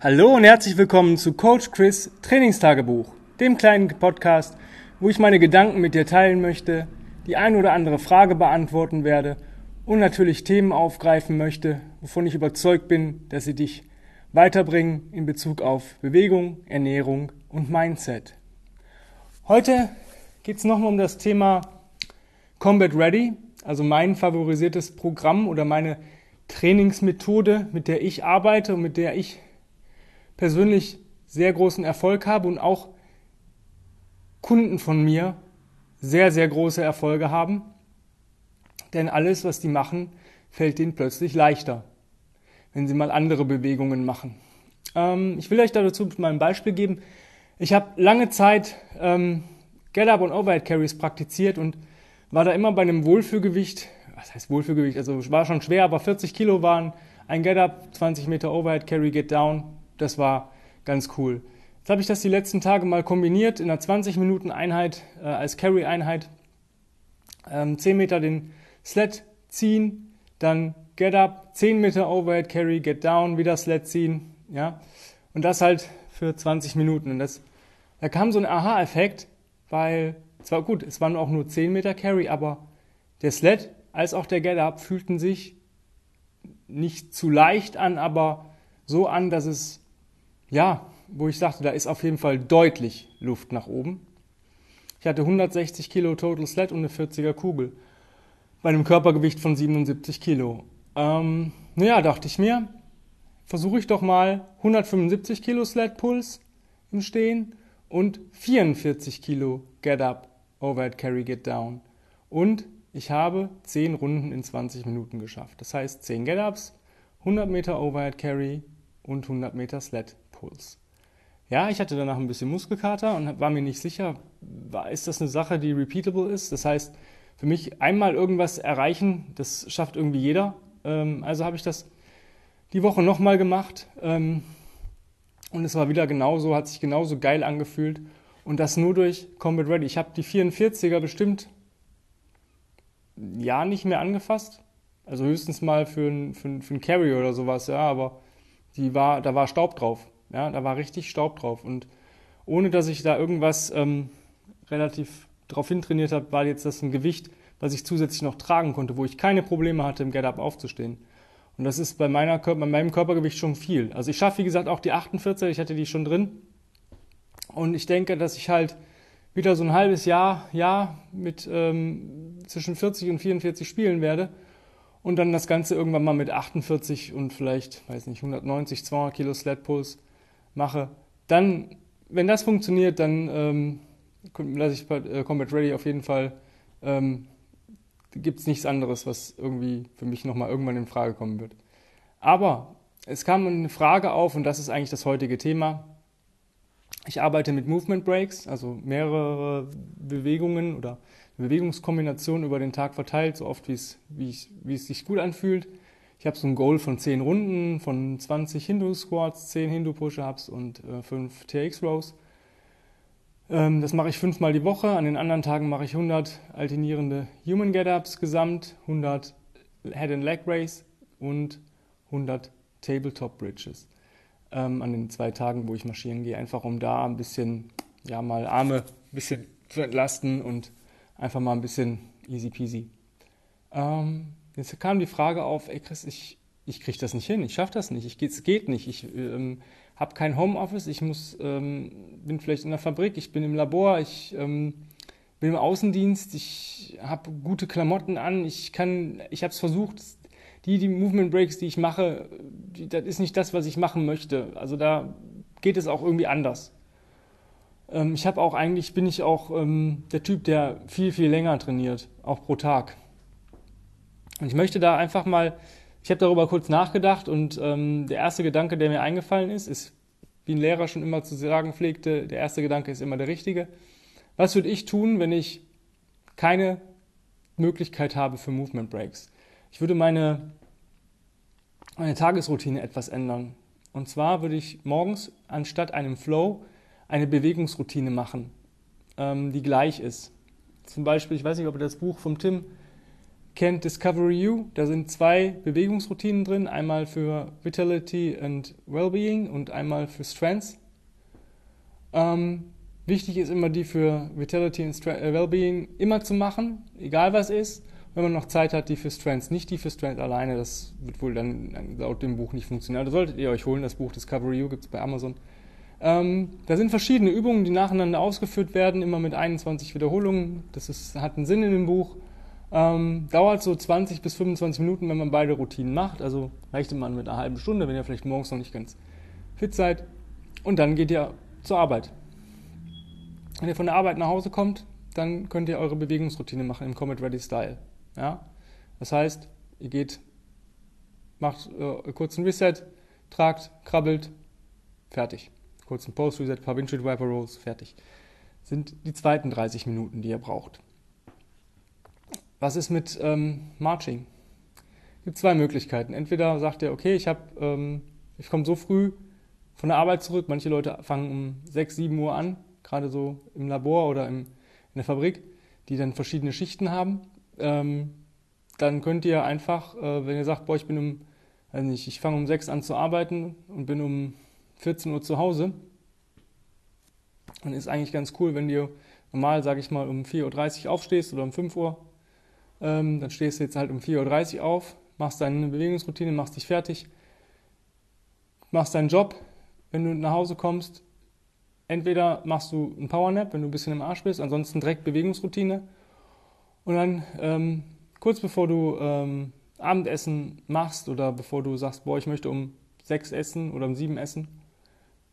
Hallo und herzlich willkommen zu Coach Chris Trainingstagebuch, dem kleinen Podcast, wo ich meine Gedanken mit dir teilen möchte, die ein oder andere Frage beantworten werde und natürlich Themen aufgreifen möchte, wovon ich überzeugt bin, dass sie dich weiterbringen in Bezug auf Bewegung, Ernährung und Mindset. Heute geht es nochmal um das Thema Combat Ready, also mein favorisiertes Programm oder meine Trainingsmethode, mit der ich arbeite und mit der ich persönlich sehr großen Erfolg habe und auch Kunden von mir sehr, sehr große Erfolge haben. Denn alles, was die machen, fällt ihnen plötzlich leichter, wenn sie mal andere Bewegungen machen. Ähm, ich will euch dazu mal ein Beispiel geben. Ich habe lange Zeit ähm, Get-Up und Overhead Carries praktiziert und war da immer bei einem Wohlfühlgewicht, was heißt Wohlfühlgewicht, also war schon schwer, aber 40 Kilo waren ein Get-Up, 20 Meter Overhead Carry, Get Down, das war ganz cool. Jetzt habe ich das die letzten Tage mal kombiniert in einer 20-Minuten-Einheit äh, als Carry-Einheit. Ähm, 10 Meter den Sled ziehen, dann Get Up, 10 Meter Overhead Carry, Get Down, wieder Sled ziehen. Ja? Und das halt für 20 Minuten. Und das, da kam so ein Aha-Effekt, weil zwar gut, es waren auch nur 10 Meter Carry, aber der Sled als auch der Get Up fühlten sich nicht zu leicht an, aber so an, dass es ja, wo ich sagte, da ist auf jeden Fall deutlich Luft nach oben. Ich hatte 160 Kilo Total Sled und eine 40er Kugel bei einem Körpergewicht von 77 Kilo. Ähm, naja, dachte ich mir, versuche ich doch mal 175 Kilo Sled Puls im Stehen und 44 Kilo Get Up, Overhead Carry, Get Down. Und ich habe 10 Runden in 20 Minuten geschafft. Das heißt 10 Get Ups, 100 Meter Overhead Carry und 100 Meter Sled Puls. Ja, ich hatte danach ein bisschen Muskelkater und war mir nicht sicher, ist das eine Sache, die repeatable ist? Das heißt, für mich einmal irgendwas erreichen, das schafft irgendwie jeder. Ähm, also habe ich das die Woche nochmal gemacht ähm, und es war wieder genauso, hat sich genauso geil angefühlt und das nur durch Combat Ready. Ich habe die 44er bestimmt ja nicht mehr angefasst, also höchstens mal für ein, für, für ein Carry oder sowas, ja, aber die war, da war Staub drauf. Ja, da war richtig Staub drauf. Und ohne dass ich da irgendwas ähm, relativ drauf hintrainiert habe, war jetzt das ein Gewicht, was ich zusätzlich noch tragen konnte, wo ich keine Probleme hatte, im Get-Up aufzustehen. Und das ist bei, meiner, bei meinem Körpergewicht schon viel. Also ich schaffe, wie gesagt, auch die 48, ich hatte die schon drin. Und ich denke, dass ich halt wieder so ein halbes Jahr, Jahr mit ähm, zwischen 40 und 44 spielen werde und dann das Ganze irgendwann mal mit 48 und vielleicht, weiß nicht, 190, 200 Kilo Sled Pulse mache, dann, wenn das funktioniert, dann ähm, lasse ich äh, Combat Ready auf jeden Fall. Ähm, Gibt es nichts anderes, was irgendwie für mich nochmal irgendwann in Frage kommen wird. Aber es kam eine Frage auf und das ist eigentlich das heutige Thema. Ich arbeite mit Movement Breaks, also mehrere Bewegungen oder Bewegungskombinationen über den Tag verteilt, so oft wie es, sich gut anfühlt. Ich habe so ein Goal von 10 Runden, von 20 Hindu-Squats, 10 Hindu-Push-Ups und äh, 5 TX-Rows. Ähm, das mache ich fünfmal die Woche. An den anderen Tagen mache ich 100 alternierende Human Get-Ups gesamt, 100 Head and Leg Race und 100 Tabletop Bridges. Ähm, an den zwei Tagen, wo ich marschieren gehe, einfach um da ein bisschen, ja, mal Arme ein bisschen zu entlasten und einfach mal ein bisschen easy peasy. Ähm, Jetzt kam die Frage auf, ey Chris, ich, ich kriege das nicht hin, ich schaffe das nicht, ich, es geht nicht, ich ähm, habe kein Homeoffice, ich muss, ähm, bin vielleicht in der Fabrik, ich bin im Labor, ich ähm, bin im Außendienst, ich habe gute Klamotten an, ich kann, ich habe es versucht, die, die Movement Breaks, die ich mache, die, das ist nicht das, was ich machen möchte. Also da geht es auch irgendwie anders. Ähm, ich habe auch eigentlich, bin ich auch ähm, der Typ, der viel, viel länger trainiert, auch pro Tag. Und ich möchte da einfach mal, ich habe darüber kurz nachgedacht und ähm, der erste Gedanke, der mir eingefallen ist, ist, wie ein Lehrer schon immer zu sagen pflegte, der erste Gedanke ist immer der richtige. Was würde ich tun, wenn ich keine Möglichkeit habe für Movement Breaks? Ich würde meine, meine Tagesroutine etwas ändern. Und zwar würde ich morgens anstatt einem Flow eine Bewegungsroutine machen, ähm, die gleich ist. Zum Beispiel, ich weiß nicht, ob ihr das Buch vom Tim kennt Discovery You. Da sind zwei Bewegungsroutinen drin, einmal für Vitality and Wellbeing und einmal für Strengths. Ähm, wichtig ist immer die für Vitality and äh, Wellbeing immer zu machen, egal was ist. Wenn man noch Zeit hat, die für Strengths, nicht die für Strengths alleine, das wird wohl dann laut dem Buch nicht funktionieren. Da solltet ihr euch holen, das Buch Discovery You gibt es bei Amazon. Ähm, da sind verschiedene Übungen, die nacheinander ausgeführt werden, immer mit 21 Wiederholungen. Das ist, hat einen Sinn in dem Buch. Ähm, dauert so 20 bis 25 Minuten, wenn man beide Routinen macht. Also reicht man mit einer halben Stunde, wenn ihr vielleicht morgens noch nicht ganz fit seid. Und dann geht ihr zur Arbeit. Wenn ihr von der Arbeit nach Hause kommt, dann könnt ihr eure Bewegungsroutine machen im Comet Ready Style. Ja? Das heißt, ihr geht, macht äh, kurz einen Reset, tragt, krabbelt, fertig. Kurz einen Post-Reset, paar Windshield Wiper Rolls, fertig. Sind die zweiten 30 Minuten, die ihr braucht. Was ist mit ähm, Marching? Es gibt zwei Möglichkeiten. Entweder sagt ihr, okay, ich, ähm, ich komme so früh von der Arbeit zurück. Manche Leute fangen um 6, 7 Uhr an, gerade so im Labor oder im, in der Fabrik, die dann verschiedene Schichten haben. Ähm, dann könnt ihr einfach, äh, wenn ihr sagt, boah, ich bin um, weiß nicht, ich fange um 6 an zu arbeiten und bin um 14 Uhr zu Hause, dann ist eigentlich ganz cool, wenn du normal, sage ich mal, um 4.30 Uhr aufstehst oder um 5 Uhr ähm, dann stehst du jetzt halt um 4.30 Uhr auf, machst deine Bewegungsroutine, machst dich fertig, machst deinen Job. Wenn du nach Hause kommst, entweder machst du einen Powernap, wenn du ein bisschen im Arsch bist, ansonsten direkt Bewegungsroutine. Und dann ähm, kurz bevor du ähm, Abendessen machst oder bevor du sagst, boah, ich möchte um sechs essen oder um sieben essen,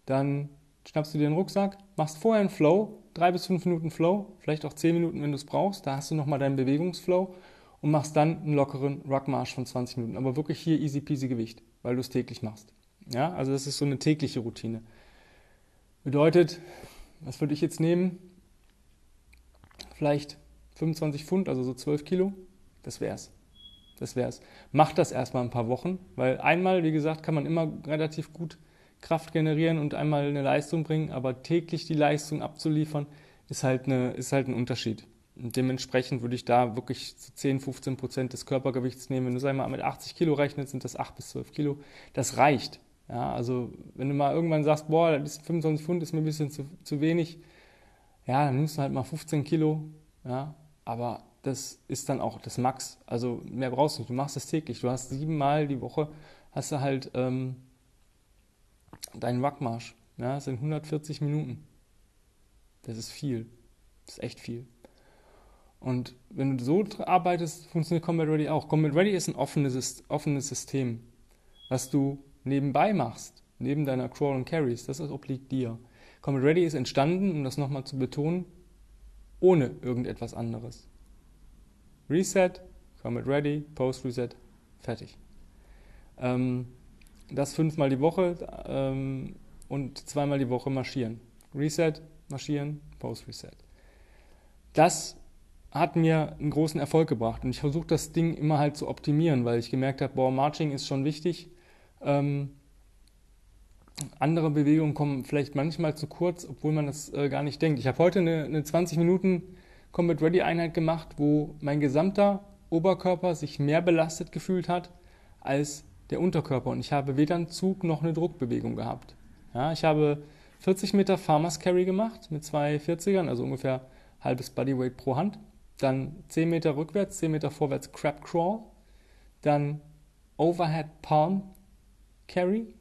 dann schnappst du dir den Rucksack, machst vorher einen Flow, drei bis fünf Minuten Flow, vielleicht auch zehn Minuten, wenn du es brauchst. Da hast du nochmal deinen Bewegungsflow und machst dann einen lockeren Ruckmarsch von 20 Minuten. Aber wirklich hier easy peasy Gewicht, weil du es täglich machst. Ja, also das ist so eine tägliche Routine. Bedeutet, was würde ich jetzt nehmen? Vielleicht 25 Pfund, also so 12 Kilo. Das wär's. Das wär's. Mach das erstmal ein paar Wochen, weil einmal, wie gesagt, kann man immer relativ gut Kraft generieren und einmal eine Leistung bringen, aber täglich die Leistung abzuliefern, ist halt, eine, ist halt ein Unterschied. Und dementsprechend würde ich da wirklich so 10, 15 Prozent des Körpergewichts nehmen. Wenn du, sag mal, mit 80 Kilo rechnest, sind das 8 bis 12 Kilo. Das reicht. Ja, also wenn du mal irgendwann sagst, boah, das ist 25 Pfund ist mir ein bisschen zu, zu wenig, ja, dann nimmst du halt mal 15 Kilo. Ja, aber das ist dann auch das Max. Also mehr brauchst du nicht. Du machst das täglich. Du hast siebenmal die Woche, hast du halt ähm, dein Wackmarsch. Ja, das sind 140 Minuten. Das ist viel. Das ist echt viel. Und wenn du so arbeitest, funktioniert Combat Ready auch. Combat Ready ist ein offenes, offenes System, was du nebenbei machst, neben deiner Crawl und Carries. Das obliegt dir. Combat Ready ist entstanden, um das nochmal zu betonen, ohne irgendetwas anderes. Reset, Combat Ready, Post Reset, fertig. Ähm, das fünfmal die Woche ähm, und zweimal die Woche marschieren. Reset, marschieren, Post-Reset. Das hat mir einen großen Erfolg gebracht und ich versuche das Ding immer halt zu optimieren, weil ich gemerkt habe, boah, Marching ist schon wichtig. Ähm, andere Bewegungen kommen vielleicht manchmal zu kurz, obwohl man das äh, gar nicht denkt. Ich habe heute eine, eine 20 Minuten Combat Ready Einheit gemacht, wo mein gesamter Oberkörper sich mehr belastet gefühlt hat als der Unterkörper und ich habe weder einen Zug noch eine Druckbewegung gehabt. Ja, ich habe 40 Meter Farmers Carry gemacht mit zwei 40ern, also ungefähr halbes Bodyweight pro Hand. Dann 10 Meter rückwärts, 10 Meter vorwärts Crab Crawl. Dann Overhead Palm Carry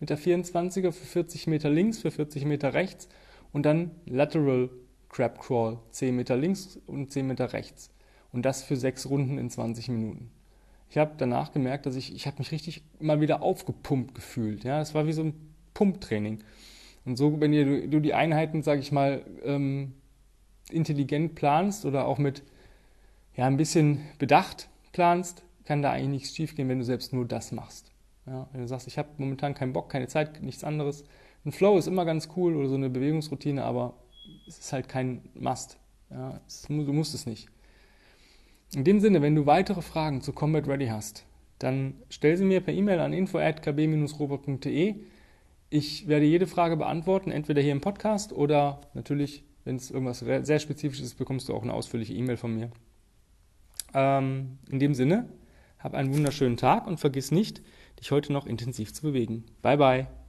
mit der 24er für 40 Meter links, für 40 Meter rechts. Und dann Lateral Crab Crawl, 10 Meter links und 10 Meter rechts. Und das für sechs Runden in 20 Minuten ich habe danach gemerkt, dass ich, ich habe mich richtig mal wieder aufgepumpt gefühlt. Ja, es war wie so ein Pumptraining. Und so, wenn ihr, du die Einheiten, sage ich mal, ähm, intelligent planst oder auch mit ja, ein bisschen Bedacht planst, kann da eigentlich nichts schiefgehen, wenn du selbst nur das machst. Ja, wenn du sagst, ich habe momentan keinen Bock, keine Zeit, nichts anderes. Ein Flow ist immer ganz cool oder so eine Bewegungsroutine, aber es ist halt kein Must. Ja, es, du musst es nicht. In dem Sinne, wenn du weitere Fragen zu Combat Ready hast, dann stell sie mir per E-Mail an info@kb-robot.de. Ich werde jede Frage beantworten, entweder hier im Podcast oder natürlich, wenn es irgendwas sehr Spezifisches ist, bekommst du auch eine ausführliche E-Mail von mir. Ähm, in dem Sinne, hab einen wunderschönen Tag und vergiss nicht, dich heute noch intensiv zu bewegen. Bye bye.